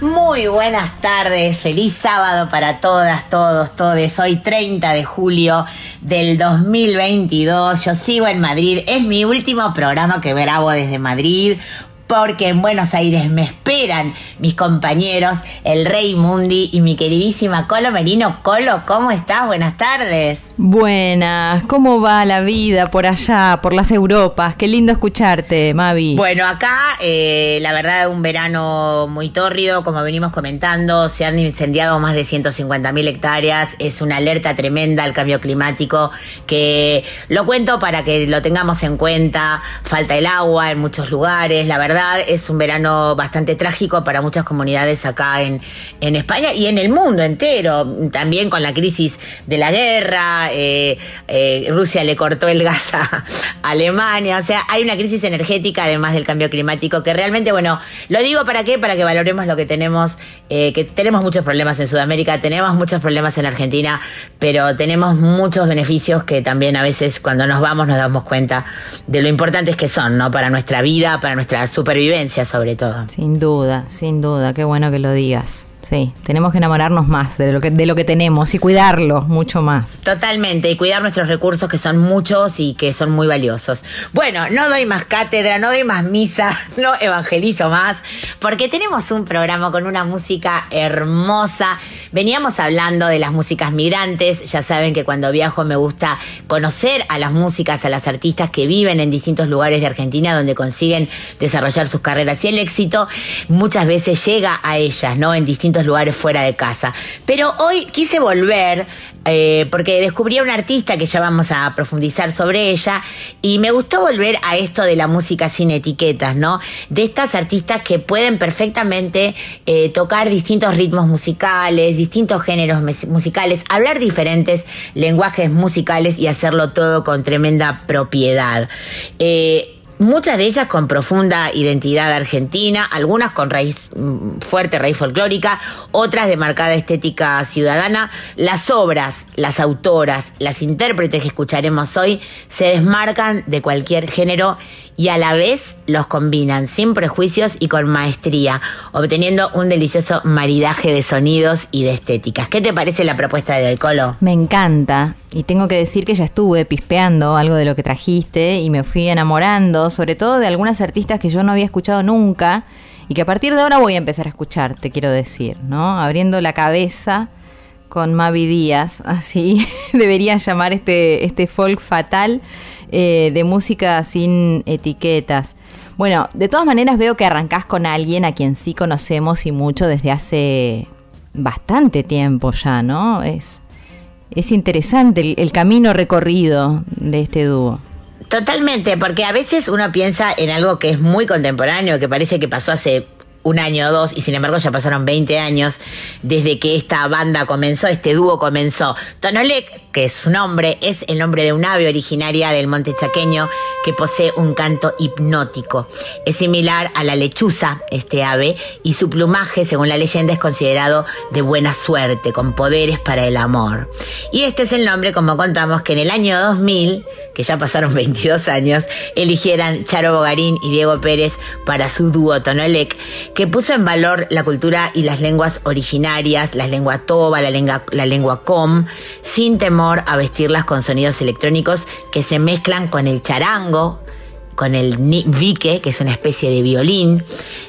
Muy buenas tardes, feliz sábado para todas, todos, todes. Hoy 30 de julio del 2022. Yo sigo en Madrid. Es mi último programa que grabo desde Madrid. Porque en Buenos Aires me esperan mis compañeros, el Rey Mundi y mi queridísima Colo Merino. Colo, ¿cómo estás? Buenas tardes. Buenas, ¿cómo va la vida por allá, por las Europas? Qué lindo escucharte, Mavi. Bueno, acá eh, la verdad un verano muy tórrido, como venimos comentando, se han incendiado más de 150 mil hectáreas, es una alerta tremenda al cambio climático que lo cuento para que lo tengamos en cuenta, falta el agua en muchos lugares, la verdad es un verano bastante trágico para muchas comunidades acá en, en España y en el mundo entero, también con la crisis de la guerra, eh, eh, Rusia le cortó el gas a Alemania, o sea, hay una crisis energética además del cambio climático que realmente, bueno, lo digo para qué, para que valoremos lo que tenemos, eh, que tenemos muchos problemas en Sudamérica, tenemos muchos problemas en Argentina, pero tenemos muchos beneficios que también a veces cuando nos vamos nos damos cuenta de lo importantes que son, ¿no? Para nuestra vida, para nuestra supervivencia sobre todo. Sin duda, sin duda, qué bueno que lo digas. Sí, tenemos que enamorarnos más de lo que, de lo que tenemos y cuidarlo mucho más. Totalmente, y cuidar nuestros recursos que son muchos y que son muy valiosos. Bueno, no doy más cátedra, no doy más misa, no evangelizo más, porque tenemos un programa con una música hermosa. Veníamos hablando de las músicas migrantes, ya saben que cuando viajo me gusta conocer a las músicas, a las artistas que viven en distintos lugares de Argentina donde consiguen desarrollar sus carreras y el éxito muchas veces llega a ellas, ¿no? En distintos lugares fuera de casa. Pero hoy quise volver eh, porque descubrí a una artista que ya vamos a profundizar sobre ella y me gustó volver a esto de la música sin etiquetas, ¿no? De estas artistas que pueden perfectamente eh, tocar distintos ritmos musicales, distintos géneros musicales, hablar diferentes lenguajes musicales y hacerlo todo con tremenda propiedad. Eh, Muchas de ellas con profunda identidad argentina, algunas con raíz mm, fuerte, raíz folclórica, otras de marcada estética ciudadana. Las obras, las autoras, las intérpretes que escucharemos hoy se desmarcan de cualquier género y a la vez los combinan sin prejuicios y con maestría, obteniendo un delicioso maridaje de sonidos y de estéticas. ¿Qué te parece la propuesta de hoy, Colo? Me encanta y tengo que decir que ya estuve pispeando algo de lo que trajiste y me fui enamorando, sobre todo de algunas artistas que yo no había escuchado nunca y que a partir de ahora voy a empezar a escuchar, te quiero decir, ¿no? Abriendo la cabeza con Mavi Díaz, así debería llamar este, este folk fatal eh, de música sin etiquetas. Bueno, de todas maneras veo que arrancás con alguien a quien sí conocemos y mucho desde hace bastante tiempo ya, ¿no? Es, es interesante el, el camino recorrido de este dúo. Totalmente, porque a veces uno piensa en algo que es muy contemporáneo, que parece que pasó hace un año o dos, y sin embargo ya pasaron 20 años desde que esta banda comenzó, este dúo comenzó. Tonolec, que es su nombre, es el nombre de un ave originaria del monte chaqueño que posee un canto hipnótico. Es similar a la lechuza, este ave, y su plumaje, según la leyenda, es considerado de buena suerte, con poderes para el amor. Y este es el nombre, como contamos, que en el año 2000, que ya pasaron 22 años, eligieran Charo Bogarín y Diego Pérez para su dúo Tonolec, que puso en valor la cultura y las lenguas originarias, la lengua toba, la lengua, la lengua com, sin temor a vestirlas con sonidos electrónicos que se mezclan con el charango, con el vique, que es una especie de violín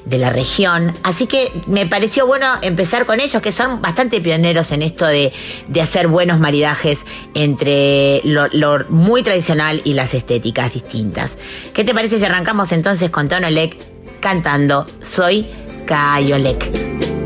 de la región. Así que me pareció bueno empezar con ellos, que son bastante pioneros en esto de, de hacer buenos maridajes entre lo, muy tradicional y las estéticas distintas. ¿Qué te parece si arrancamos entonces con Tonolec cantando Soy Cayolec?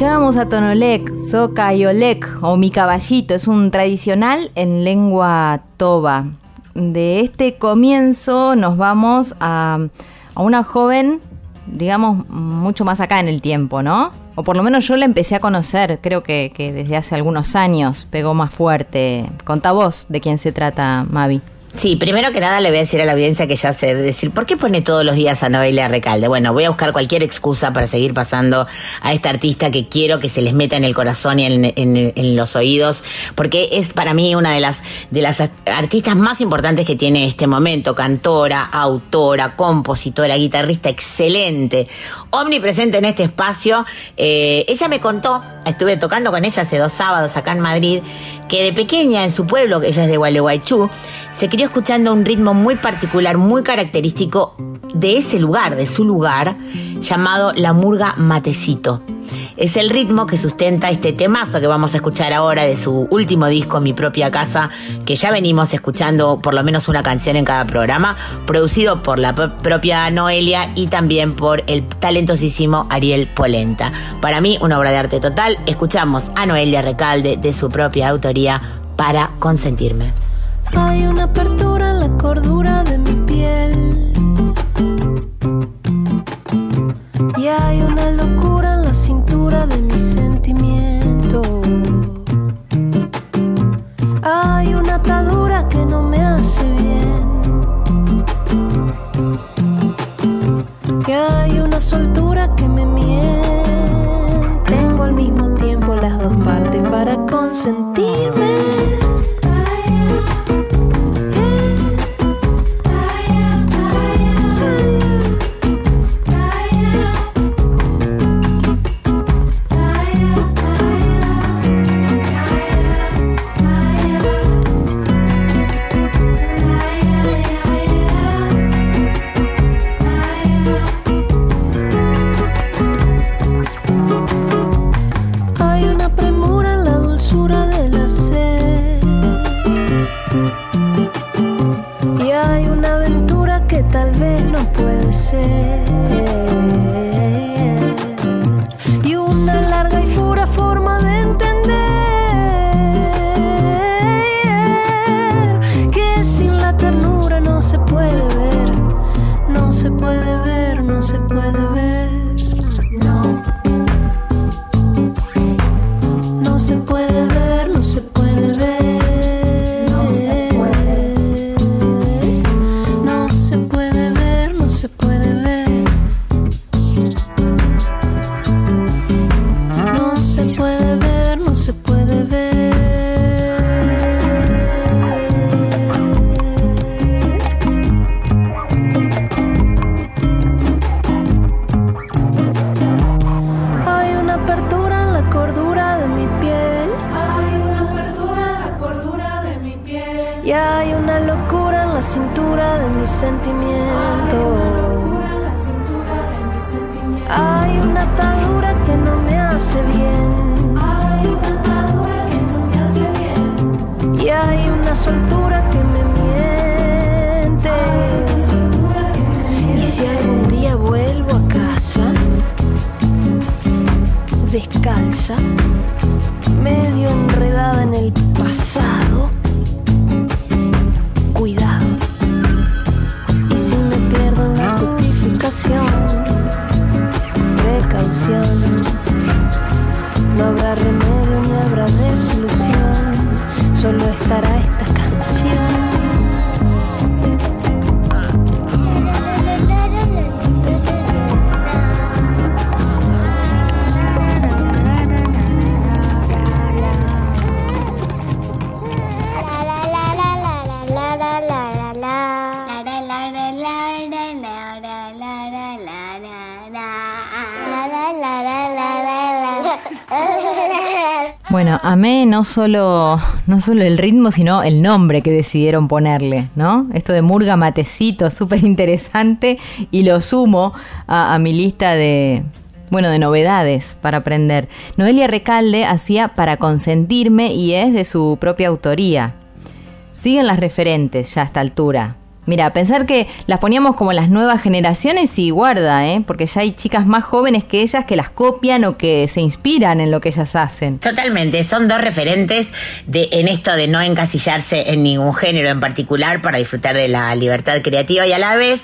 Escuchábamos a Tonolek, Sokayolek o Mi Caballito, es un tradicional en lengua toba. De este comienzo nos vamos a, a una joven, digamos, mucho más acá en el tiempo, ¿no? O por lo menos yo la empecé a conocer, creo que, que desde hace algunos años pegó más fuerte. Contá vos de quién se trata, Mavi. Sí, primero que nada le voy a decir a la audiencia que ya sé decir, ¿por qué pone todos los días a Noelia Recalde? Bueno, voy a buscar cualquier excusa para seguir pasando a esta artista que quiero que se les meta en el corazón y en, los oídos, porque es para mí una de las, de las artistas más importantes que tiene este momento, cantora, autora, compositora, guitarrista excelente, omnipresente en este espacio. Eh, ella me contó, estuve tocando con ella hace dos sábados acá en Madrid, que de pequeña en su pueblo, que ella es de Gualeguaychú, se crió escuchando un ritmo muy particular, muy característico de ese lugar, de su lugar, llamado la murga matecito. Es el ritmo que sustenta este temazo que vamos a escuchar ahora de su último disco, Mi propia casa, que ya venimos escuchando por lo menos una canción en cada programa, producido por la propia Noelia y también por el talentosísimo Ariel Polenta. Para mí, una obra de arte total. Escuchamos a Noelia Recalde de su propia autoría para consentirme. Hay una apertura la cintura de mi sentimiento. Hay una atadura que no me hace bien. Hay una atadura que no me hace bien. Y hay una soltura que me miente. Y si algún día vuelvo a casa descalza, medio enredada en el pasado. No habrá remedio ni habrá desilusión, solo estará amé no solo, no solo el ritmo, sino el nombre que decidieron ponerle, ¿no? Esto de Murga Matecito, súper interesante, y lo sumo a, a mi lista de, bueno, de novedades para aprender. Noelia Recalde hacía Para Consentirme y es de su propia autoría. Siguen las referentes ya a esta altura. Mira, pensar que las poníamos como las nuevas generaciones y guarda, ¿eh? porque ya hay chicas más jóvenes que ellas que las copian o que se inspiran en lo que ellas hacen. Totalmente, son dos referentes de, en esto de no encasillarse en ningún género en particular para disfrutar de la libertad creativa y a la vez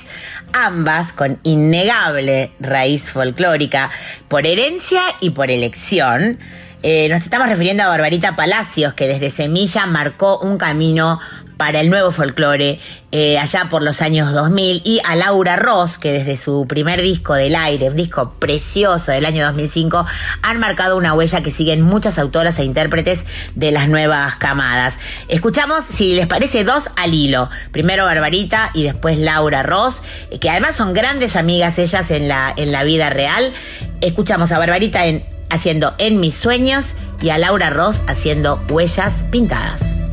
ambas con innegable raíz folclórica por herencia y por elección. Eh, nos estamos refiriendo a Barbarita Palacios, que desde Semilla marcó un camino para el nuevo folclore eh, allá por los años 2000 y a Laura Ross que desde su primer disco del aire, un disco precioso del año 2005, han marcado una huella que siguen muchas autoras e intérpretes de las nuevas camadas. Escuchamos, si les parece, dos al hilo. Primero Barbarita y después Laura Ross, que además son grandes amigas ellas en la, en la vida real. Escuchamos a Barbarita en, haciendo En mis sueños y a Laura Ross haciendo Huellas pintadas.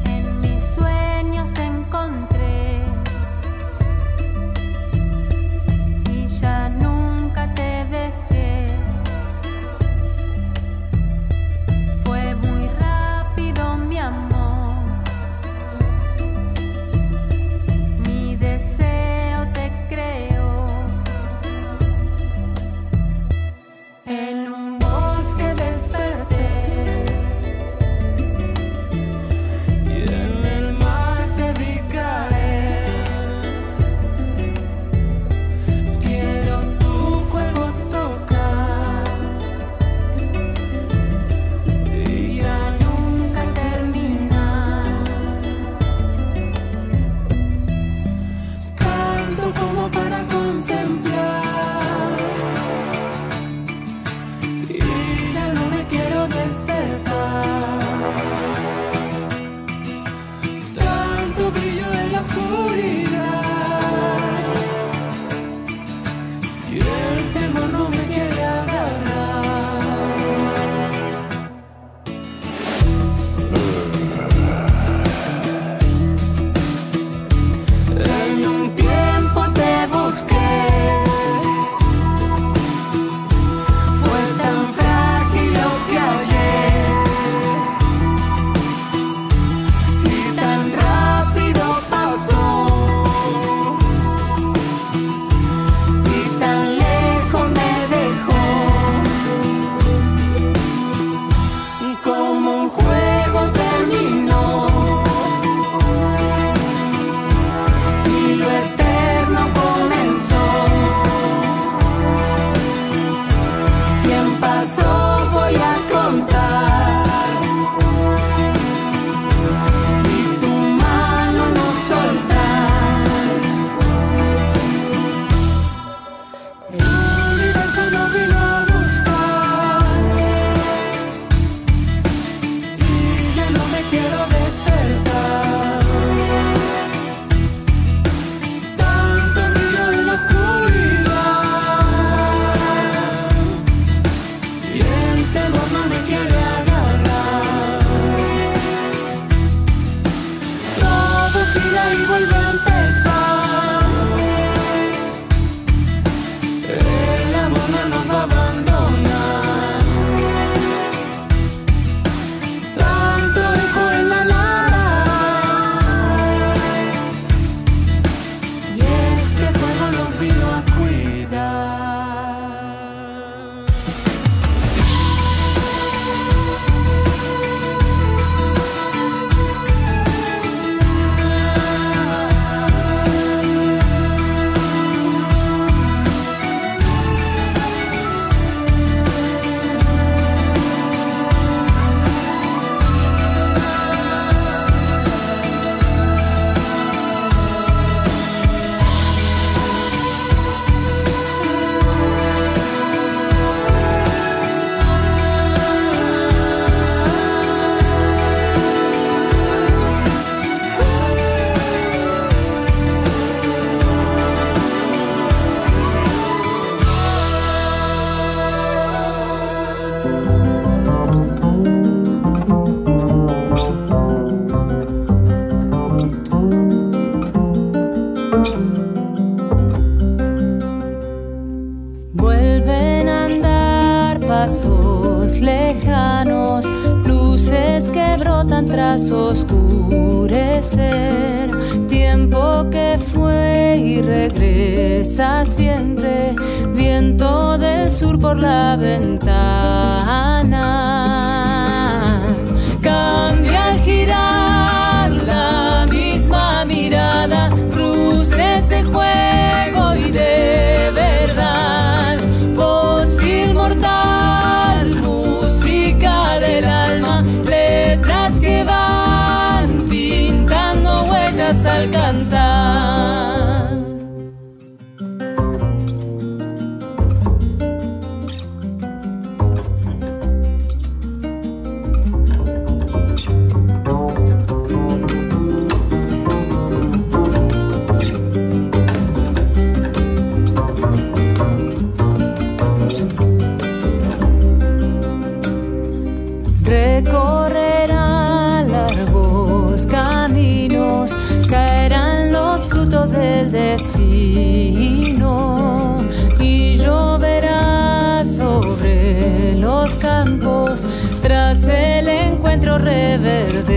Encuentro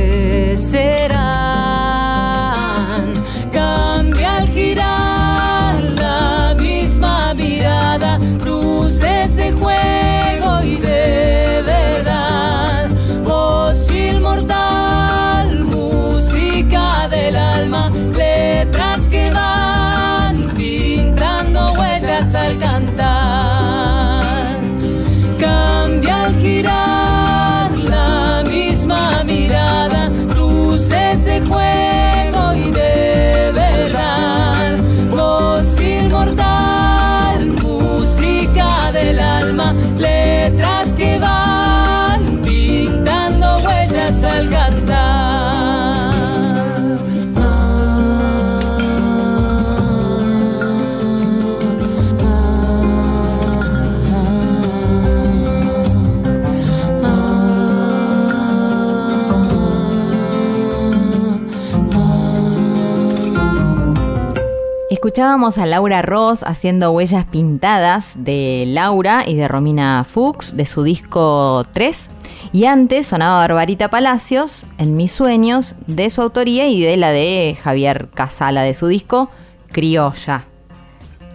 Escuchábamos a Laura Ross haciendo huellas pintadas de Laura y de Romina Fuchs de su disco 3. Y antes sonaba Barbarita Palacios en Mis Sueños de su autoría y de la de Javier Casala de su disco Criolla.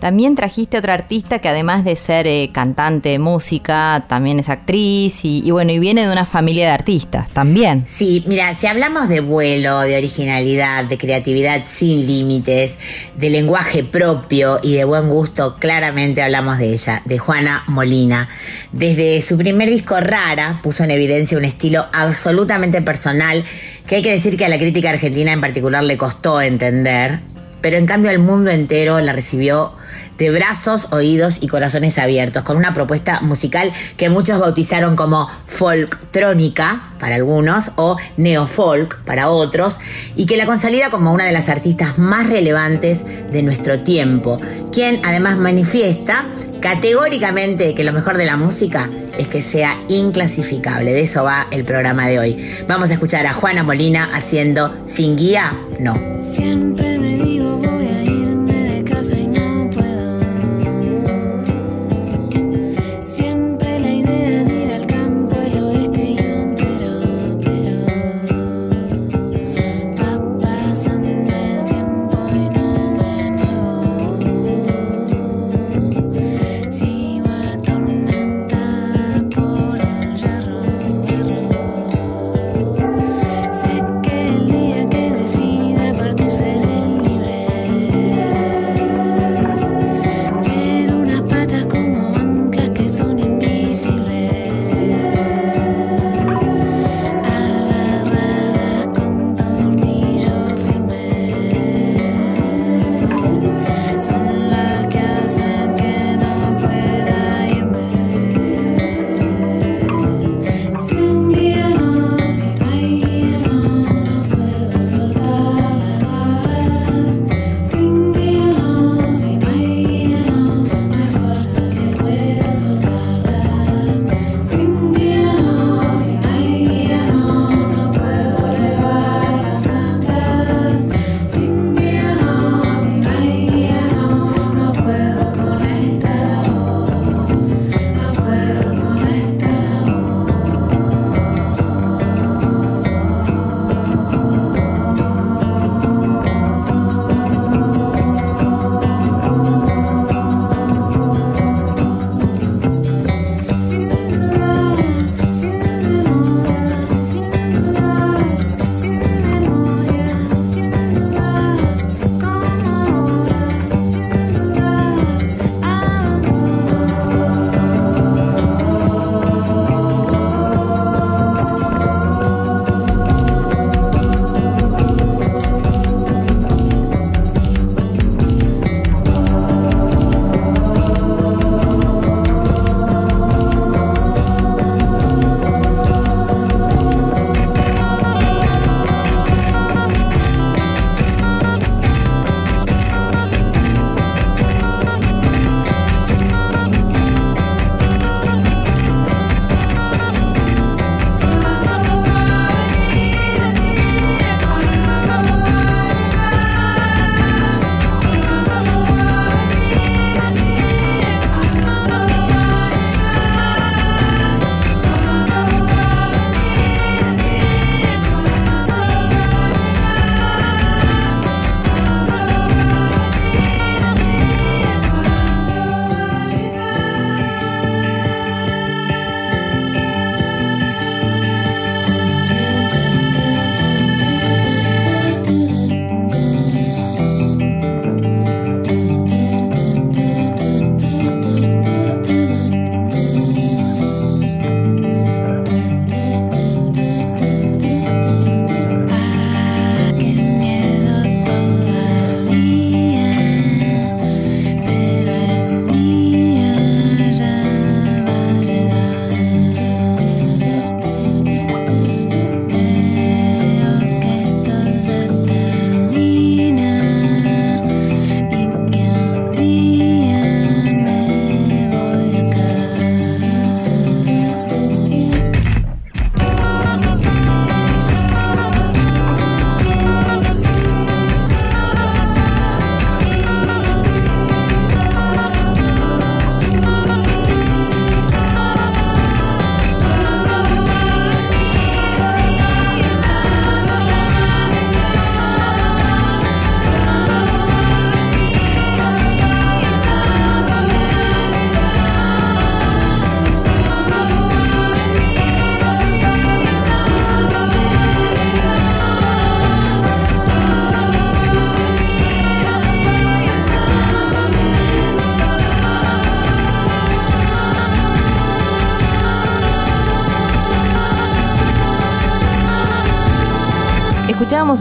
También trajiste otra artista que además de ser eh, cantante de música, también es actriz y, y bueno, y viene de una familia de artistas también. Sí, mira, si hablamos de vuelo, de originalidad, de creatividad sin límites, de lenguaje propio y de buen gusto, claramente hablamos de ella, de Juana Molina. Desde su primer disco Rara puso en evidencia un estilo absolutamente personal que hay que decir que a la crítica argentina en particular le costó entender, pero en cambio el mundo entero la recibió de brazos, oídos y corazones abiertos, con una propuesta musical que muchos bautizaron como folktrónica para algunos o neofolk para otros, y que la consolida como una de las artistas más relevantes de nuestro tiempo, quien además manifiesta categóricamente que lo mejor de la música es que sea inclasificable. De eso va el programa de hoy. Vamos a escuchar a Juana Molina haciendo Sin guía, no. Siempre me digo voy a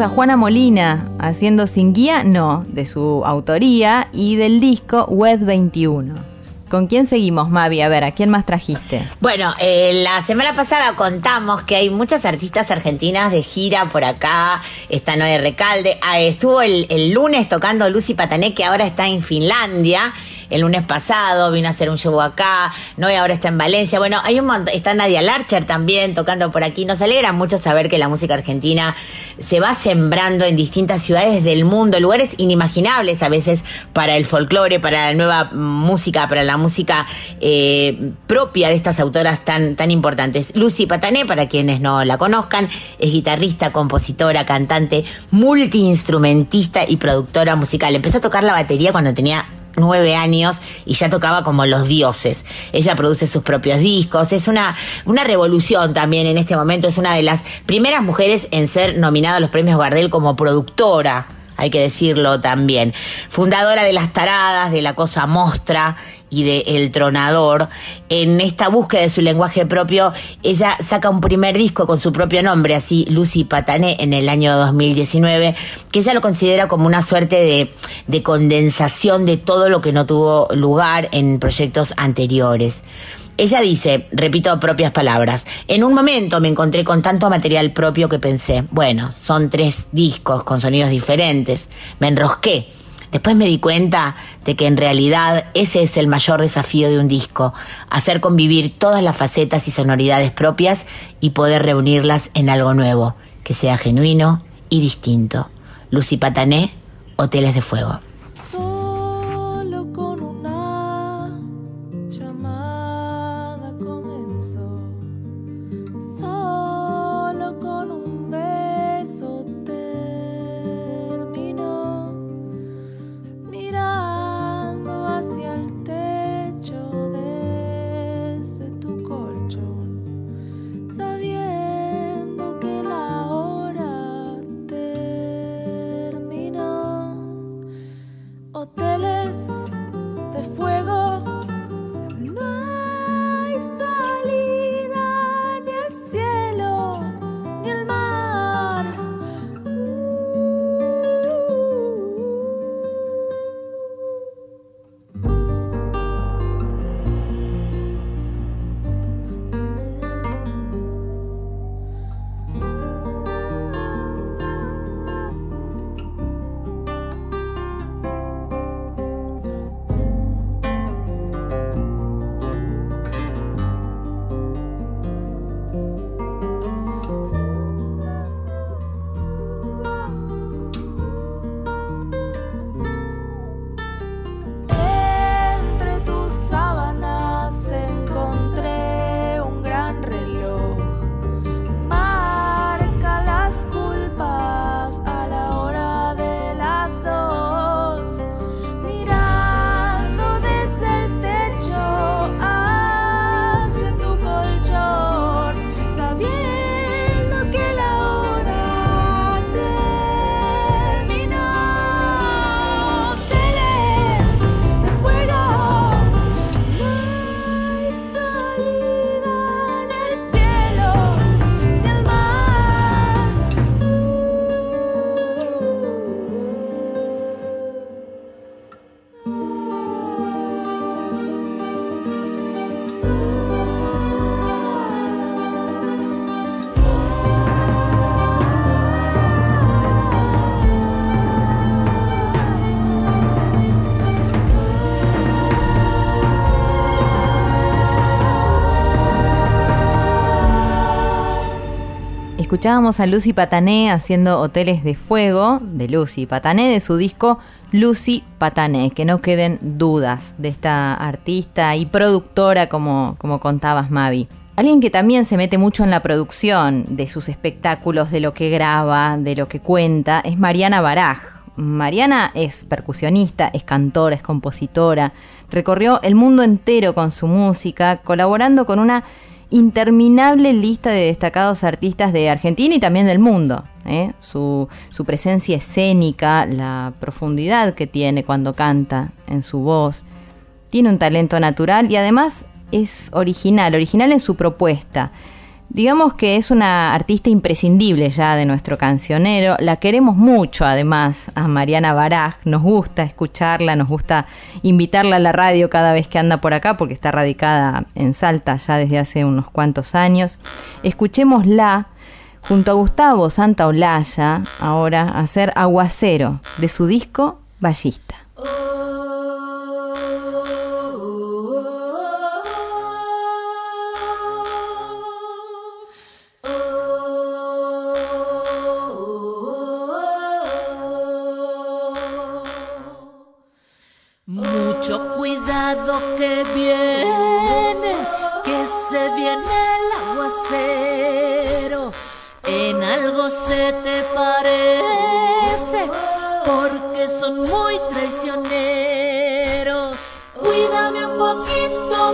A Juana Molina haciendo Sin Guía, no, de su autoría y del disco Web 21. ¿Con quién seguimos, Mavi? A ver, ¿a quién más trajiste? Bueno, eh, la semana pasada contamos que hay muchas artistas argentinas de gira por acá. Está Noé Recalde. Ah, estuvo el, el lunes tocando Lucy Patané, que ahora está en Finlandia el lunes pasado, vino a hacer un show acá, no y ahora está en Valencia. Bueno, hay un montón, está Nadia Larcher también tocando por aquí. Nos alegra mucho saber que la música argentina se va sembrando en distintas ciudades del mundo, lugares inimaginables a veces para el folclore, para la nueva música, para la música eh, propia de estas autoras tan, tan importantes. Lucy Patané, para quienes no la conozcan, es guitarrista, compositora, cantante, multiinstrumentista y productora musical. Empezó a tocar la batería cuando tenía nueve años y ya tocaba como los dioses. Ella produce sus propios discos, es una, una revolución también en este momento, es una de las primeras mujeres en ser nominada a los premios Gardel como productora hay que decirlo también. Fundadora de Las Taradas, de La Cosa Mostra y de El Tronador. En esta búsqueda de su lenguaje propio, ella saca un primer disco con su propio nombre, así Lucy Patané, en el año 2019, que ella lo considera como una suerte de, de condensación de todo lo que no tuvo lugar en proyectos anteriores. Ella dice, repito propias palabras, en un momento me encontré con tanto material propio que pensé, bueno, son tres discos con sonidos diferentes, me enrosqué. Después me di cuenta de que en realidad ese es el mayor desafío de un disco, hacer convivir todas las facetas y sonoridades propias y poder reunirlas en algo nuevo, que sea genuino y distinto. Lucy Patané, Hoteles de Fuego. Escuchábamos a Lucy Patané haciendo Hoteles de Fuego de Lucy Patané de su disco Lucy Patané. Que no queden dudas de esta artista y productora como, como contabas Mavi. Alguien que también se mete mucho en la producción de sus espectáculos, de lo que graba, de lo que cuenta, es Mariana Baraj. Mariana es percusionista, es cantora, es compositora, recorrió el mundo entero con su música, colaborando con una interminable lista de destacados artistas de Argentina y también del mundo. ¿eh? Su, su, presencia escénica, la profundidad que tiene cuando canta en su voz. Tiene un talento natural y además es original, original en su propuesta. Digamos que es una artista imprescindible ya de nuestro cancionero. La queremos mucho, además, a Mariana Baraj. Nos gusta escucharla, nos gusta invitarla a la radio cada vez que anda por acá, porque está radicada en Salta ya desde hace unos cuantos años. Escuchémosla junto a Gustavo Santaolalla, ahora a hacer Aguacero de su disco Ballista.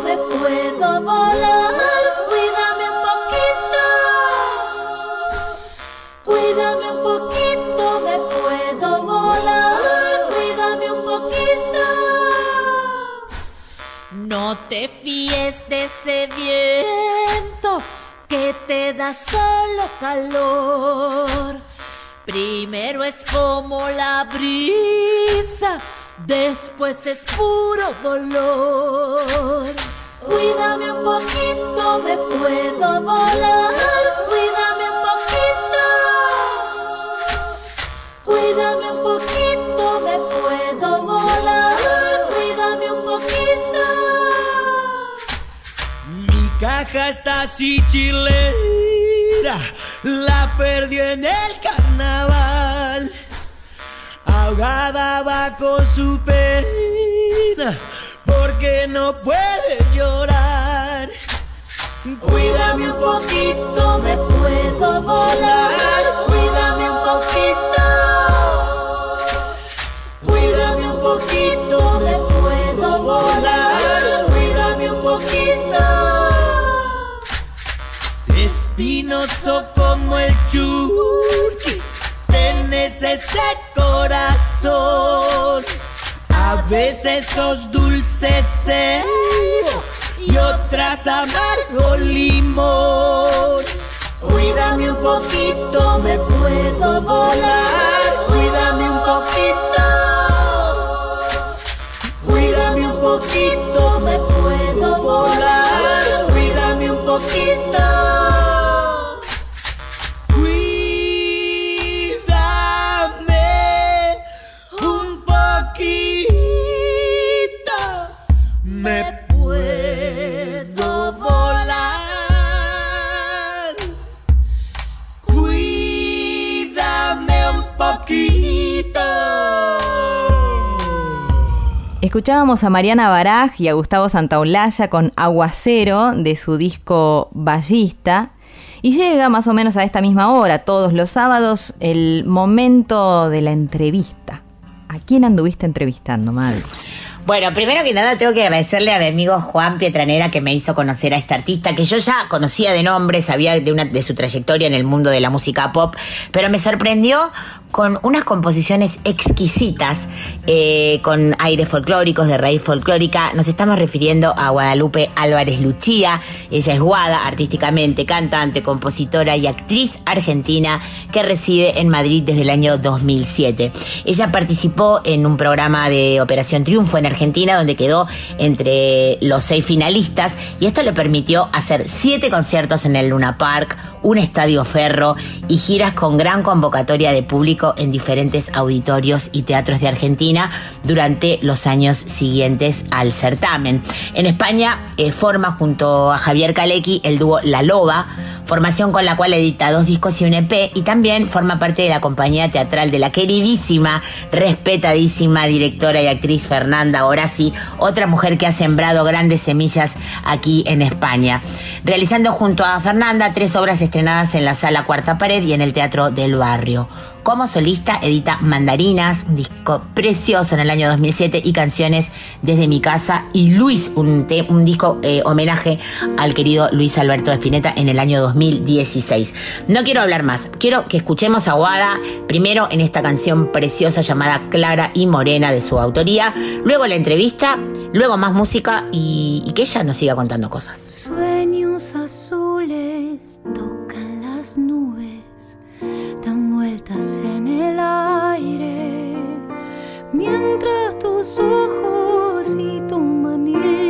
Me puedo volar. Cuídame un poquito. Cuídame un poquito, me puedo volar. Cuídame un poquito. No te fíes de ese viento que te da solo calor. Primero es como la brisa, después es puro dolor. Cuídame un poquito, me puedo volar. Cuídame un poquito. Cuídame un poquito, me puedo volar. Cuídame un poquito. Mi caja está así chilera, la perdí en el. Ahogada va con su pena, porque no puede llorar. Cuídame un poquito, me puedo volar. Cuídame un poquito. Cuídame un poquito, me puedo volar. Cuídame un poquito. Espinoso como el churqui, tenés ese corazón. A veces sos dulce y otras amargo limón. Cuídame un poquito, me puedo volar. Cuídame un poquito. Cuídame un poquito, me puedo volar. Cuídame un poquito. Escuchábamos a Mariana Baraj y a Gustavo Santaolalla con Aguacero de su disco Ballista. Y llega más o menos a esta misma hora, todos los sábados, el momento de la entrevista. ¿A quién anduviste entrevistando, Mal? Bueno, primero que nada tengo que agradecerle a mi amigo Juan Pietranera que me hizo conocer a esta artista que yo ya conocía de nombre, sabía de, una, de su trayectoria en el mundo de la música pop, pero me sorprendió con unas composiciones exquisitas, eh, con aires folclóricos, de raíz folclórica. Nos estamos refiriendo a Guadalupe Álvarez Luchía. Ella es guada artísticamente, cantante, compositora y actriz argentina que reside en Madrid desde el año 2007. Ella participó en un programa de Operación Triunfo en Argentina donde quedó entre los seis finalistas y esto le permitió hacer siete conciertos en el Luna Park, un estadio ferro y giras con gran convocatoria de público en diferentes auditorios y teatros de Argentina durante los años siguientes al certamen. En España eh, forma junto a Javier Kalecki el dúo La Loba, formación con la cual edita dos discos y un EP y también forma parte de la compañía teatral de la queridísima, respetadísima directora y actriz Fernanda Orasi, otra mujer que ha sembrado grandes semillas aquí en España, realizando junto a Fernanda tres obras estrenadas en la sala Cuarta Pared y en el Teatro del Barrio. Como solista edita Mandarinas, un disco precioso en el año 2007 y canciones desde mi casa y Luis, un, disco eh, homenaje al querido Luis Alberto Espineta en el año 2016. No quiero hablar más, quiero que escuchemos a Guada primero en esta canción preciosa llamada Clara y Morena de su autoría, luego la entrevista, luego más música y, y que ella nos siga contando cosas. Sueños azules vueltas en el aire, mientras tus ojos y tu manera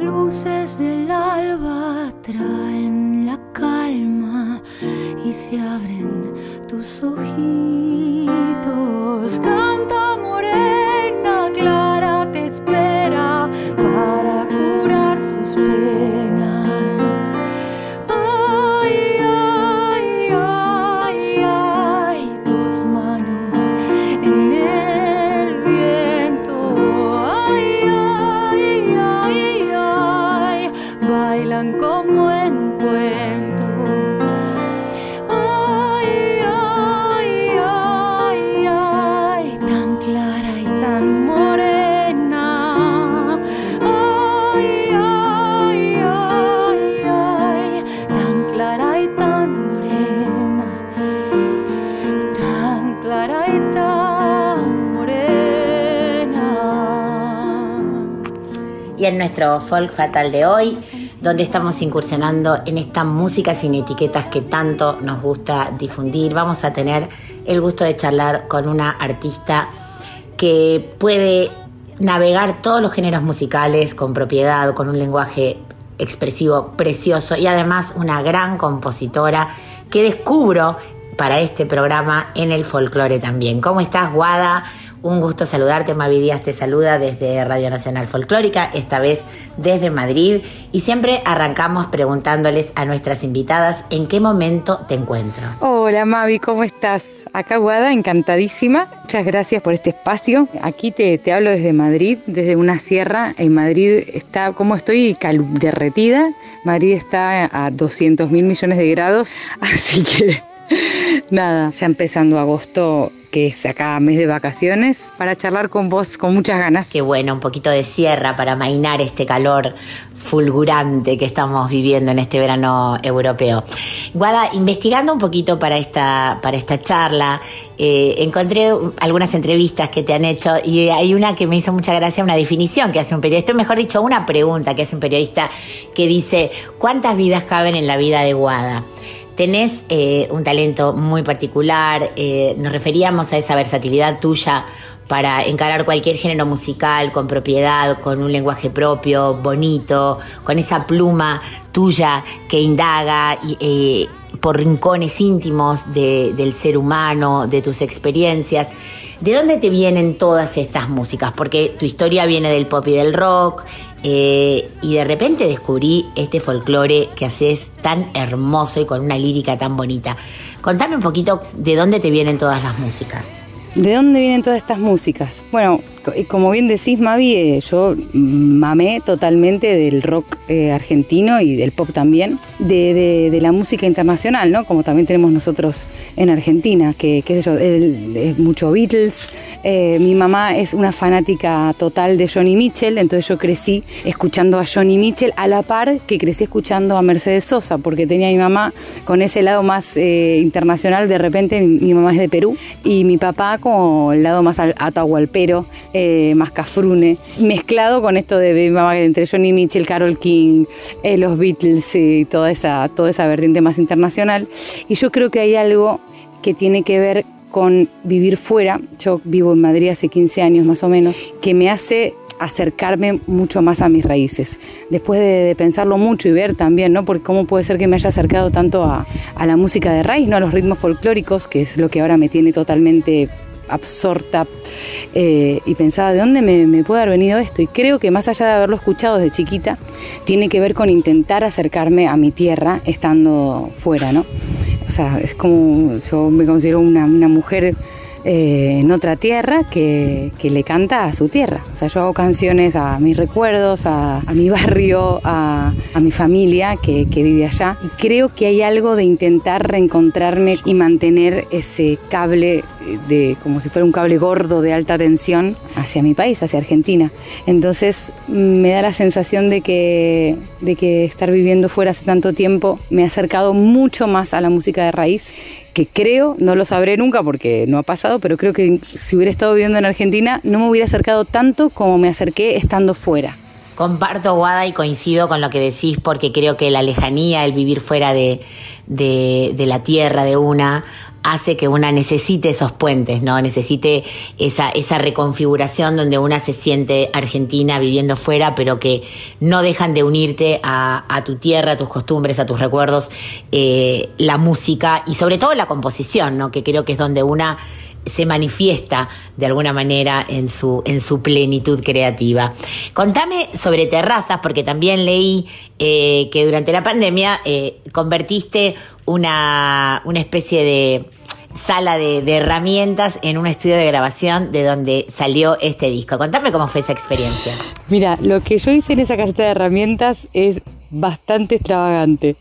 Luces del alba traen la calma y se abren tus ojitos. Canta nuestro folk fatal de hoy, donde estamos incursionando en esta música sin etiquetas que tanto nos gusta difundir, vamos a tener el gusto de charlar con una artista que puede navegar todos los géneros musicales con propiedad, con un lenguaje expresivo precioso y además una gran compositora que descubro para este programa en el folclore también. ¿Cómo estás, Guada? Un gusto saludarte, Mavi Díaz te saluda desde Radio Nacional Folclórica, esta vez desde Madrid, y siempre arrancamos preguntándoles a nuestras invitadas en qué momento te encuentro. Hola Mavi, ¿cómo estás? Acá Guada, encantadísima. Muchas gracias por este espacio. Aquí te, te hablo desde Madrid, desde una sierra. En Madrid está, como estoy derretida. Madrid está a 200 mil millones de grados, así que nada, ya empezando agosto, que es acá mes de vacaciones, para charlar con vos con muchas ganas. Qué bueno, un poquito de sierra para mainar este calor fulgurante que estamos viviendo en este verano europeo. Guada, investigando un poquito para esta, para esta charla, eh, encontré algunas entrevistas que te han hecho y hay una que me hizo mucha gracia, una definición que hace un periodista, mejor dicho, una pregunta que hace un periodista que dice, ¿cuántas vidas caben en la vida de Guada? Tenés eh, un talento muy particular, eh, nos referíamos a esa versatilidad tuya para encarar cualquier género musical con propiedad, con un lenguaje propio, bonito, con esa pluma tuya que indaga eh, por rincones íntimos de- del ser humano, de tus experiencias. ¿De dónde te vienen todas estas músicas? Porque tu historia viene del pop y del rock, eh, y de repente descubrí este folclore que haces tan hermoso y con una lírica tan bonita. Contame un poquito de dónde te vienen todas las músicas. ¿De dónde vienen todas estas músicas? Bueno, y como bien decís, Mavi, eh, yo mamé totalmente del rock eh, argentino y del pop también, de, de- la música internacional, ¿no? Como también tenemos nosotros en Argentina, que, qué sé yo, mucho Beatles. Eh, mi mamá es una fanática total de Johnny Mitchell, entonces yo crecí escuchando a Johnny Mitchell a la par que crecí escuchando a Mercedes Sosa, porque tenía a mi mamá con ese lado más eh, internacional, de repente mi, mi mamá es de Perú y mi papá como el lado más al- atahualpero, eh, más cafrune, mezclado con esto de entre Johnny Mitchell, Carol King, eh, los Beatles y toda esa, toda esa vertiente más internacional. Y yo creo que hay algo que tiene que ver con vivir fuera. Yo vivo en Madrid hace 15 años más o menos, que me hace acercarme mucho más a mis raíces. Después de, de pensarlo mucho y ver también, ¿no? Porque cómo puede ser que me haya acercado tanto a, a la música de raíz, ¿no? A los ritmos folclóricos, que es lo que ahora me tiene totalmente absorta eh, y pensaba de dónde me, puede haber venido esto y creo que más allá de haberlo escuchado desde chiquita tiene que ver con intentar acercarme a mi tierra estando fuera, ¿no? O sea, es como yo me considero una, una mujer eh, en otra tierra que, que le canta a su tierra. O sea, yo hago canciones a mis recuerdos, a, a mi barrio, a, a mi familia que, que vive allá. Y creo que hay algo de intentar reencontrarme y mantener ese cable de como si fuera un cable gordo de alta tensión hacia mi país, hacia Argentina. Entonces me da la sensación de que, de que estar viviendo fuera hace tanto tiempo me ha acercado mucho más a la música de raíz que creo, no lo sabré nunca porque no ha pasado, pero creo que si hubiera estado viviendo en Argentina no me hubiera acercado tanto como me acerqué estando fuera. Comparto, Guada, y coincido con lo que decís, porque creo que la lejanía, el vivir fuera de, de, de la tierra de una, hace que una necesite esos puentes, ¿no? Necesite esa, esa reconfiguración donde una se siente argentina viviendo fuera, pero que no dejan de unirte a, tu tierra, a tus costumbres, a tus recuerdos, eh, la música y sobre todo la composición, ¿no? Que creo que es donde una se manifiesta de alguna manera en su, en su plenitud creativa. Contame sobre terrazas, porque también leí eh, que durante la pandemia eh, convertiste una, una especie de sala de, herramientas en un estudio de grabación de donde salió este disco. Contame cómo fue esa experiencia. Mira, lo que yo hice en esa caseta de herramientas es bastante extravagante.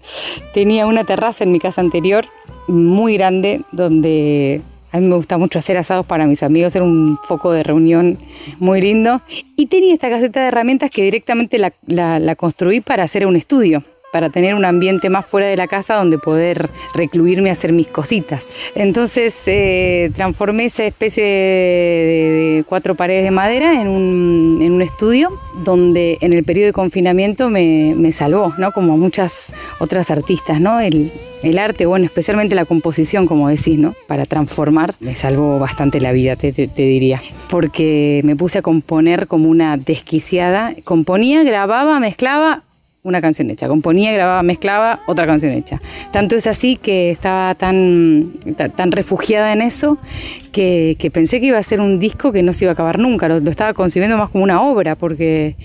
Tenía una terraza en mi casa anterior, muy grande, donde a mí me gusta mucho hacer asados para mis amigos, era un foco de reunión muy lindo. Y tenía esta caseta de herramientas que directamente la, la- la construí para hacer un estudio para tener un ambiente más fuera de la casa donde poder recluirme a hacer mis cositas. Entonces eh, transformé esa especie de, cuatro paredes de madera en un, estudio donde en el periodo de confinamiento me, salvó, ¿no? Como muchas otras artistas, ¿no? El, arte, bueno, especialmente la composición, como decís, ¿no? Para transformar, me salvó bastante la vida, te- te diría. Porque me puse a componer como una desquiciada. Componía, grababa, mezclaba, una canción hecha. Componía, grababa, mezclaba, otra canción hecha. Tanto es así que estaba tan, ta- tan refugiada en eso que, pensé que iba a ser un disco que no se iba a acabar nunca. Lo, lo estaba concibiendo más como una obra porque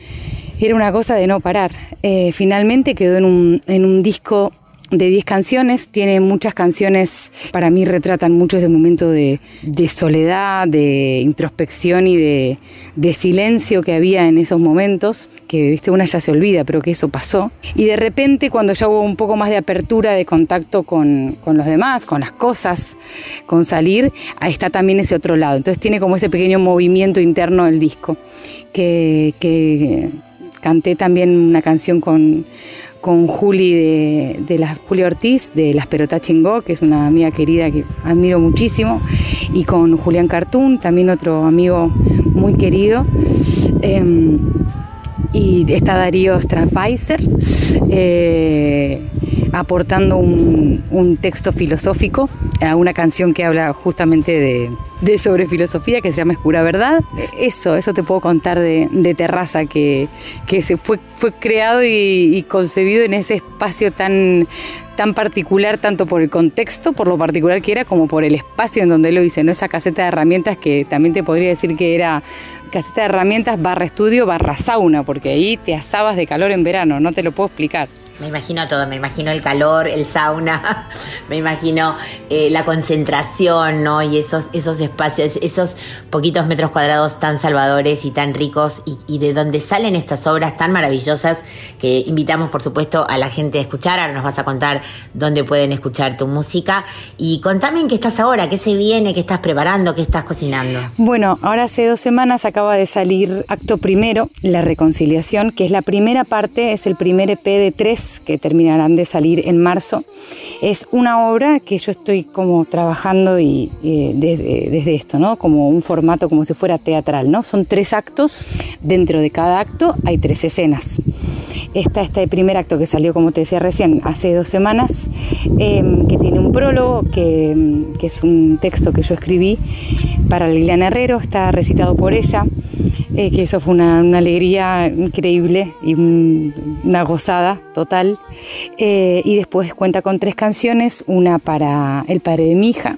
era una cosa de no parar. Eh, finalmente quedó en un, en un disco de 10 canciones, tiene muchas canciones, para mí retratan mucho ese momento de, soledad, de introspección y de, silencio que había en esos momentos, que viste una ya se olvida, pero que eso pasó. Y de repente cuando ya hubo un poco más de apertura, de contacto con, con los demás, con las cosas, con salir, ahí está también ese otro lado. Entonces tiene como ese pequeño movimiento interno del disco, que, que canté también una canción con con Juli de, de Ortiz de Las Perotá Chingó, que es una amiga querida que admiro muchísimo, y con Julián Cartún, también otro amigo muy querido. Em, y está Darío Strafeiser eh, aportando un, texto filosófico a una canción que habla justamente de, sobre filosofía que se llama Escura Verdad. Eso, eso te puedo contar de, Terraza, que, se fue, fue creado y, y concebido en ese espacio tan, tan particular, tanto por el contexto, por lo particular que era, como por el espacio en donde lo hice, ¿no? Esa caseta de herramientas que también te podría decir que era caseta de herramientas barra estudio barra sauna, porque ahí te asabas de calor en verano, no te lo puedo explicar. Me imagino todo, me imagino el calor, el sauna, me imagino eh, la concentración, ¿no? Y esos, esos espacios, esos poquitos metros cuadrados tan salvadores y tan ricos y, y de donde salen estas obras tan maravillosas que invitamos, por supuesto, a la gente a escuchar. Ahora nos vas a contar dónde pueden escuchar tu música. Y contame en qué estás ahora, qué se viene, qué estás preparando, qué estás cocinando. Bueno, ahora hace dos semanas acaba de salir acto primero, La Reconciliación, que es la primera parte, es el primer EP de tres que terminarán de salir en marzo. Es una obra que yo estoy como trabajando y, eh, desde, desde esto, ¿no? Como un formato como si fuera teatral, ¿no? Son tres actos, dentro de cada acto hay tres escenas. Está este primer acto que salió, como te decía recién, hace dos semanas, eh, que tiene un prólogo, que, que es un texto que yo escribí para Liliana Herrero, está recitado por ella, eh, que eso fue una, una alegría increíble y un- una gozada total. Eh, y después cuenta con tres canciones, una para el padre de mi hija,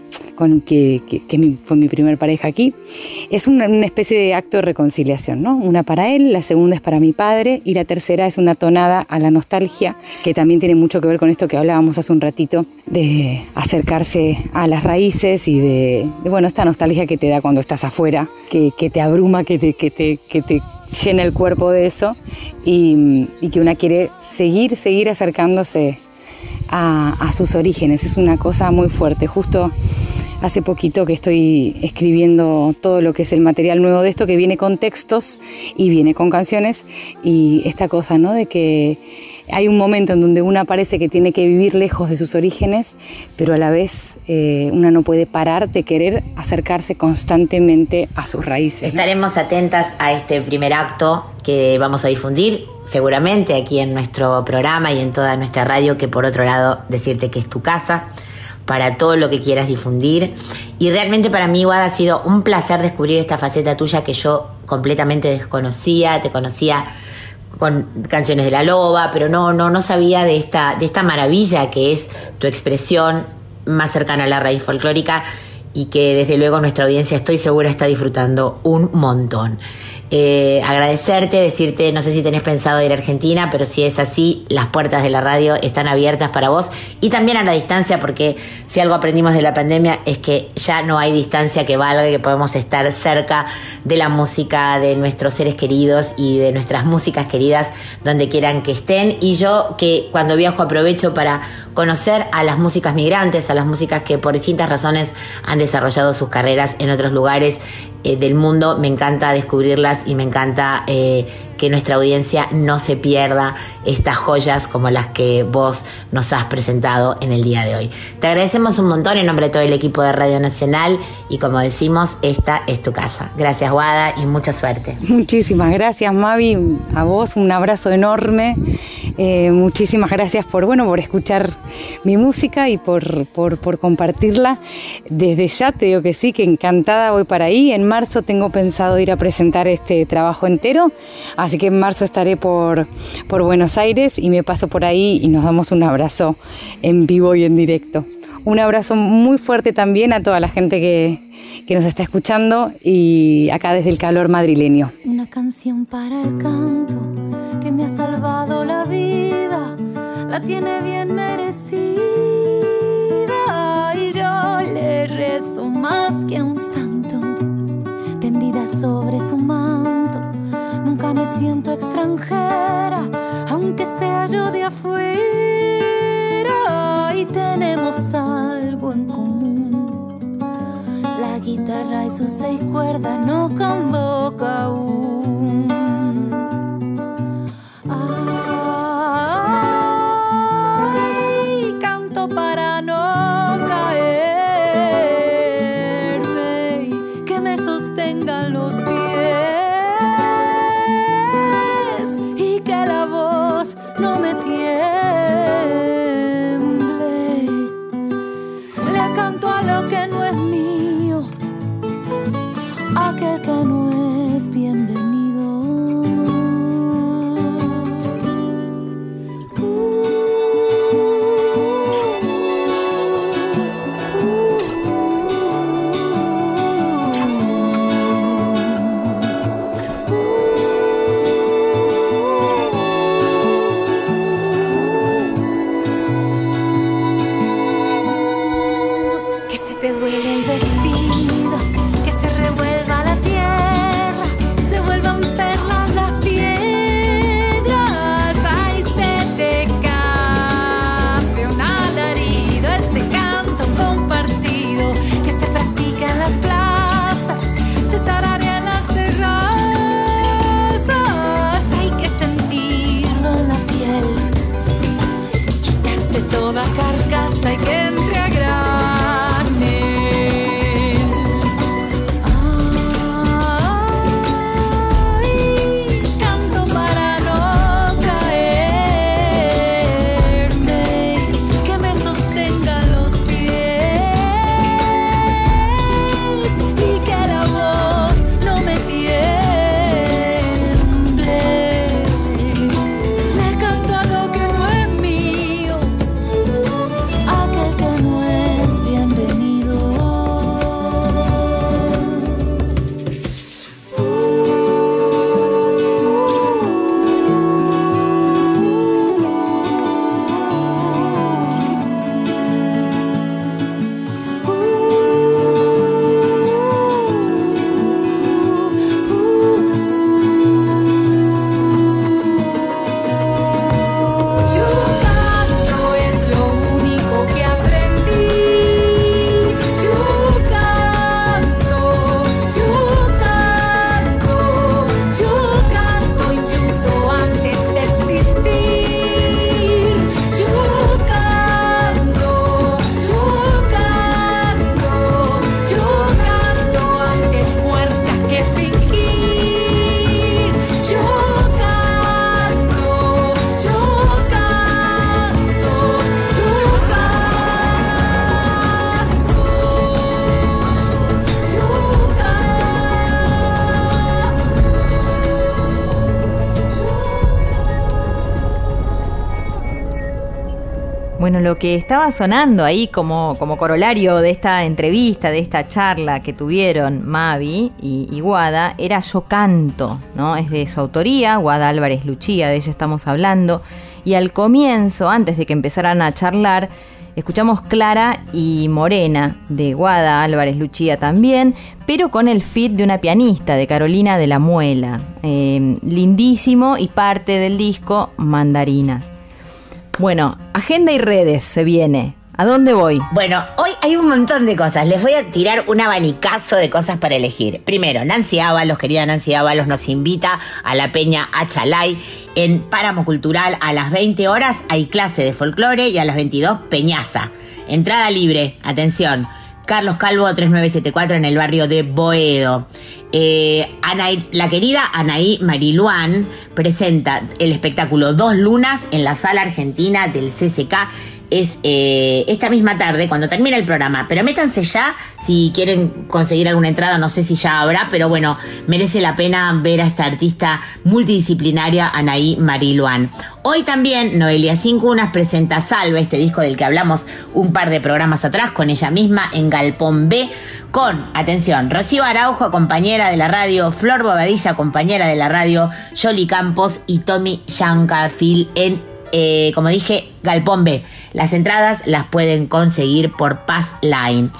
que, fue mi primer pareja aquí. Es una, especie de acto de reconciliación, ¿no? Una para él, la segunda es para mi padre y la tercera es una tonada a la nostalgia, que también tiene mucho que ver con esto que hablábamos hace un ratito, de acercarse a las raíces y de, de, bueno, esta nostalgia que te da cuando estás afuera, que, te abruma, que te, que, te, llena el cuerpo de eso y que una quiere seguir, seguir acercándose a, sus orígenes. Es una cosa muy fuerte. Justo hace poquito que estoy escribiendo todo lo que es el material nuevo de esto, que viene con textos y viene con canciones. Y esta cosa, ¿no? De que hay un momento en donde una parece que tiene que vivir lejos de sus orígenes, pero a la vez eh, una no puede parar de querer acercarse constantemente a sus raíces. Estaremos atentas a este primer acto que vamos a difundir seguramente aquí en nuestro programa y en toda nuestra radio, que por otro lado decirte que es tu casa para todo lo que quieras difundir. Y realmente para mí, Wada, ha sido un placer descubrir esta faceta tuya que yo completamente desconocía, te conocía con canciones de la loba, pero no, no, no sabía de esta, de esta maravilla que es tu expresión más cercana a la raíz folclórica y que desde luego nuestra audiencia estoy segura está disfrutando un montón. Eh, agradecerte, decirte, no sé si tenés pensado ir a Argentina, pero si es así, las puertas de la radio están abiertas para vos y también a la distancia, porque si algo aprendimos de la pandemia es que ya no hay distancia que valga, que podemos estar cerca de la música de nuestros seres queridos y de nuestras músicas queridas donde quieran que estén. Y yo que cuando viajo aprovecho para conocer a las músicas migrantes, a las músicas que por distintas razones han desarrollado sus carreras en otros lugares eh, del mundo. Me encanta descubrirlas y me encanta eh, que nuestra audiencia no se pierda estas joyas como las que vos nos has presentado en el día de hoy. Te agradecemos un montón en nombre de todo el equipo de Radio Nacional y como decimos, esta es tu casa. Gracias Guada y mucha suerte. Muchísimas gracias, Mavi. A vos un abrazo enorme. Eh, muchísimas gracias por, bueno, por escuchar mi música y por, por, por compartirla. Desde ya te digo que sí, que encantada voy para ahí. En marzo tengo pensado ir a presentar este trabajo entero, así que en marzo estaré por, por Buenos Aires y me paso por ahí y nos damos un abrazo en vivo y en directo. Un abrazo muy fuerte también a toda la gente que, que nos está escuchando y acá desde el calor madrileño. Una canción para el canto que me ha salvado la vida, la tiene bien merecida y yo le rezo más que un santo, tendida sobre su manto. Me siento extranjera, aunque sea yo de afuera y tenemos algo en común. La guitarra y sus seis cuerdas nos convoca aún. Toda carcasa hay que Lo que estaba sonando ahí como, como corolario de esta entrevista, de esta charla que tuvieron Mavi y, Guada, era Yo Canto, ¿no? Es de su autoría, Guada Álvarez Luchía, de ella estamos hablando. Y al comienzo, antes de que empezaran a charlar, escuchamos Clara y Morena, de Guada Álvarez Luchía también, pero con el feat de una pianista, de Carolina de la Muela. Eh, lindísimo y parte del disco Mandarinas. Bueno, agenda y redes se viene. ¿A dónde voy? Bueno, hoy hay un montón de cosas. Les voy a tirar un abanicazo de cosas para elegir. Primero, Nancy Ábalos, querida Nancy Ábalos, nos invita a la Peña Achalay en Páramo Cultural a las 20 horas. Hay clase de folclore y a las 22 Peñaza. Entrada libre, atención. Carlos Calvo 3974 en el barrio de Boedo. Eh, Anaí- la querida Anaí Mariluán presenta el espectáculo Dos Lunas en la sala argentina del CCK. Es eh, esta misma tarde, cuando termina el programa. Pero métanse ya si quieren conseguir alguna entrada. No sé si ya habrá, pero bueno, merece la pena ver a esta artista multidisciplinaria, Anaí Mariluán. Hoy también Noelia Cincunas presenta Salve, este disco del que hablamos un par de programas atrás con ella misma en Galpón B, con, atención, Rocío Araujo, compañera de la radio, Flor Bobadilla, compañera de la radio, Jolly Campos y Tommy Shankarfield en, eh, como dije, Galpón B. Las entradas las pueden conseguir por Pass Line.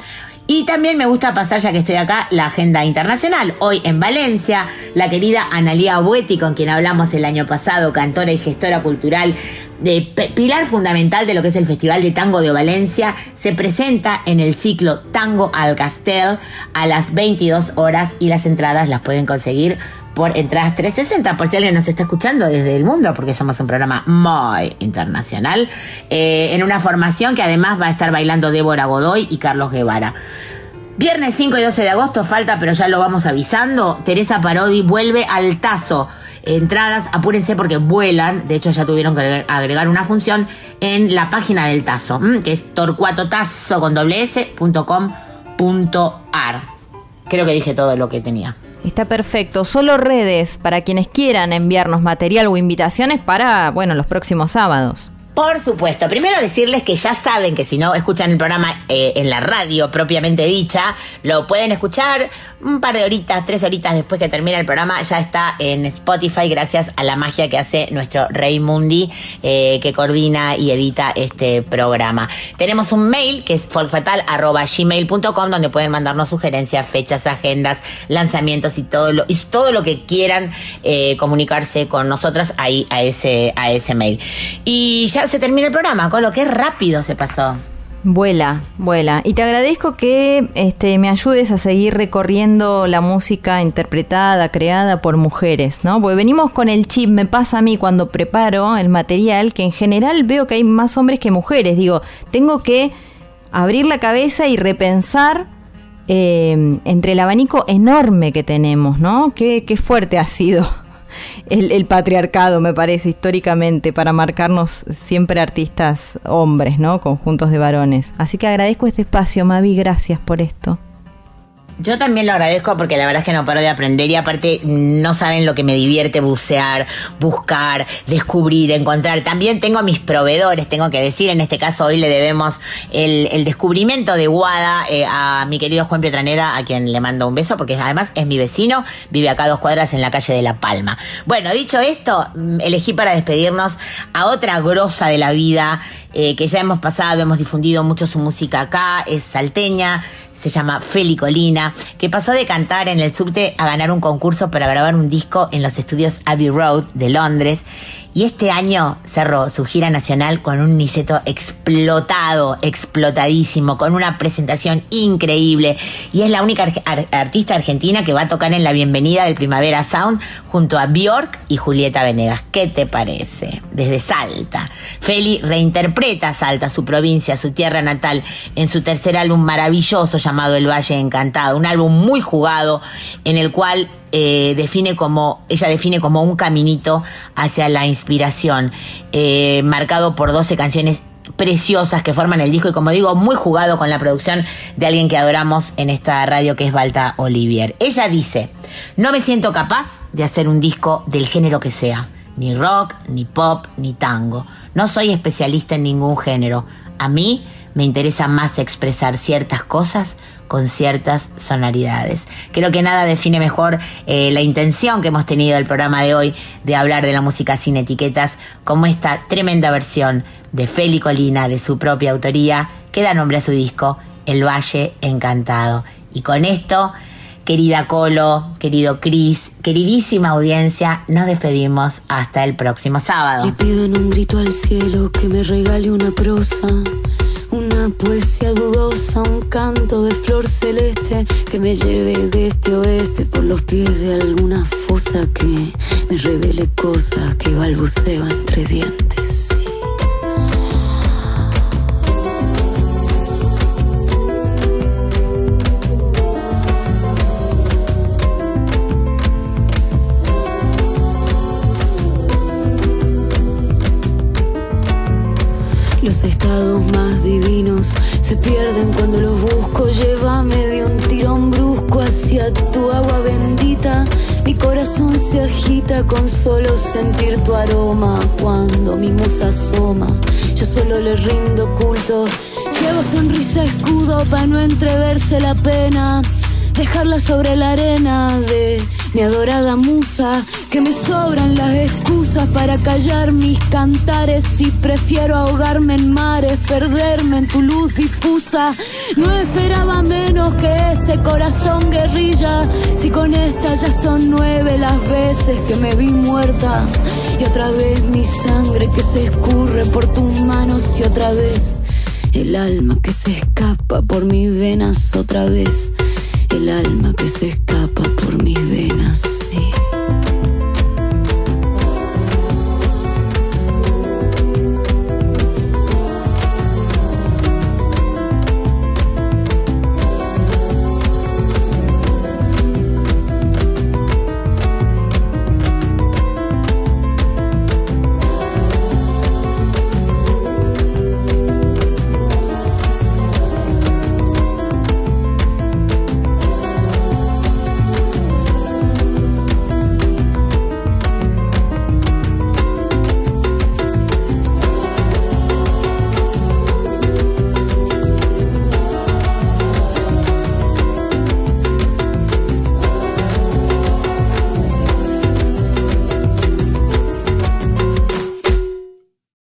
Y también me gusta pasar, ya que estoy acá, la agenda internacional. Hoy en Valencia, la querida Analía Bueti, con quien hablamos el año pasado, cantora y gestora cultural, de pilar fundamental de lo que es el Festival de Tango de Valencia, se presenta en el ciclo Tango al Castel a las 22 horas y las entradas las pueden conseguir por entradas 360, por si alguien nos está escuchando desde el mundo, porque somos un programa muy internacional, eh, en una formación que además va a estar bailando Débora Godoy y Carlos Guevara. Viernes 5 y 12 de agosto falta, pero ya lo vamos avisando. Teresa Parodi vuelve al Tazo. Entradas, apúrense porque vuelan. De hecho, ya tuvieron que agregar- una función en la página del Tazo, que es torcuatotazo con doble s. Creo que dije todo lo que tenía. Está perfecto. Solo redes para quienes quieran enviarnos material o invitaciones para, bueno, los próximos sábados. Por supuesto, primero decirles que ya saben que si no escuchan el programa eh, en la radio propiamente dicha, lo pueden escuchar un par de horitas, tres horitas después que termina el programa, ya está en Spotify gracias a la magia que hace nuestro Rey Mundi, eh, que coordina y edita este programa. Tenemos un mail que es folkfatal.gmail.com donde pueden mandarnos sugerencias, fechas, agendas, lanzamientos y todo lo, todo lo que quieran eh, comunicarse con nosotras ahí a ese, a ese mail. Y ya se termina el programa, con lo que rápido se pasó. Vuela, vuela. Y te agradezco que este, me ayudes a seguir recorriendo la música interpretada, creada por mujeres, ¿no? Porque venimos con el chip, me pasa a mí cuando preparo el material, que en general veo que hay más hombres que mujeres. Digo, tengo que abrir la cabeza y repensar eh, entre el abanico enorme que tenemos, ¿no? Qué, qué fuerte ha sido el, patriarcado, me parece, históricamente, para marcarnos siempre artistas hombres, ¿no? Conjuntos de varones. Así que agradezco este espacio, Mavi, gracias por esto. Yo también lo agradezco porque la verdad es que no paro de aprender y aparte no saben lo que me divierte bucear, buscar, descubrir, encontrar. También tengo mis proveedores, tengo que decir, en este caso hoy le debemos el, descubrimiento de Guada eh, a mi querido Juan Pietranera, a quien le mando un beso porque además es mi vecino, vive acá a dos cuadras en la calle de La Palma. Bueno, dicho esto, mm, elegí para despedirnos a otra grosa de la vida eh, que ya hemos pasado, hemos difundido mucho su música acá, es salteña se llama Feli Colina, que pasó de cantar en el subte a ganar un concurso para grabar un disco en los estudios Abbey Road de Londres y este año cerró su gira nacional con un Niceto explotado, explotadísimo, con una presentación increíble. Y es la única artista argentina que va a tocar en la bienvenida del Primavera Sound junto a Bjork y Julieta Venegas. ¿Qué te parece? Desde Salta. Feli reinterpreta Salta, su provincia, su tierra natal, en su tercer álbum maravilloso llamado El Valle Encantado. Un álbum muy jugado en el cual eh, define como, ella define como un caminito hacia la inspiración, eh, marcado por 12 canciones preciosas que forman el disco y como digo, muy jugado con la producción de alguien que adoramos en esta radio que es Balta Olivier. Ella dice, no me siento capaz de hacer un disco del género que sea, ni rock, ni pop, ni tango. No soy especialista en ningún género. A mí me interesa más expresar ciertas cosas con ciertas sonoridades. Creo que nada define mejor eh, la intención que hemos tenido el programa de hoy de hablar de la música sin etiquetas como esta tremenda versión de Feli Colina de su propia autoría que da nombre a su disco El Valle Encantado. Y con esto, querida Colo, querido Cris, queridísima audiencia, nos despedimos hasta el próximo sábado. Un grito al cielo que me regale una prosa poesía dudosa, un canto de flor celeste que me lleve de este oeste por los pies de alguna fosa que me revele cosas que balbuceo entre dientes. Pierden cuando los busco. Llévame de un tirón brusco hacia tu agua bendita. Mi corazón se agita con solo sentir tu aroma. Cuando mi musa asoma, yo solo le rindo culto. Llevo sonrisa escudo para no entreverse la pena dejarla sobre la arena de mi adorada musa, que me sobran las excusas para callar mis cantares. Y prefiero ahogarme en mares, perderme en tu luz difusa. No esperaba menos que este corazón guerrilla, si con esta ya son nueve las veces que me vi muerta y otra vez mi sangre que se escurre por tus manos y otra vez el alma que se escapa por mis venas otra vez el alma que se escapa por mis venas.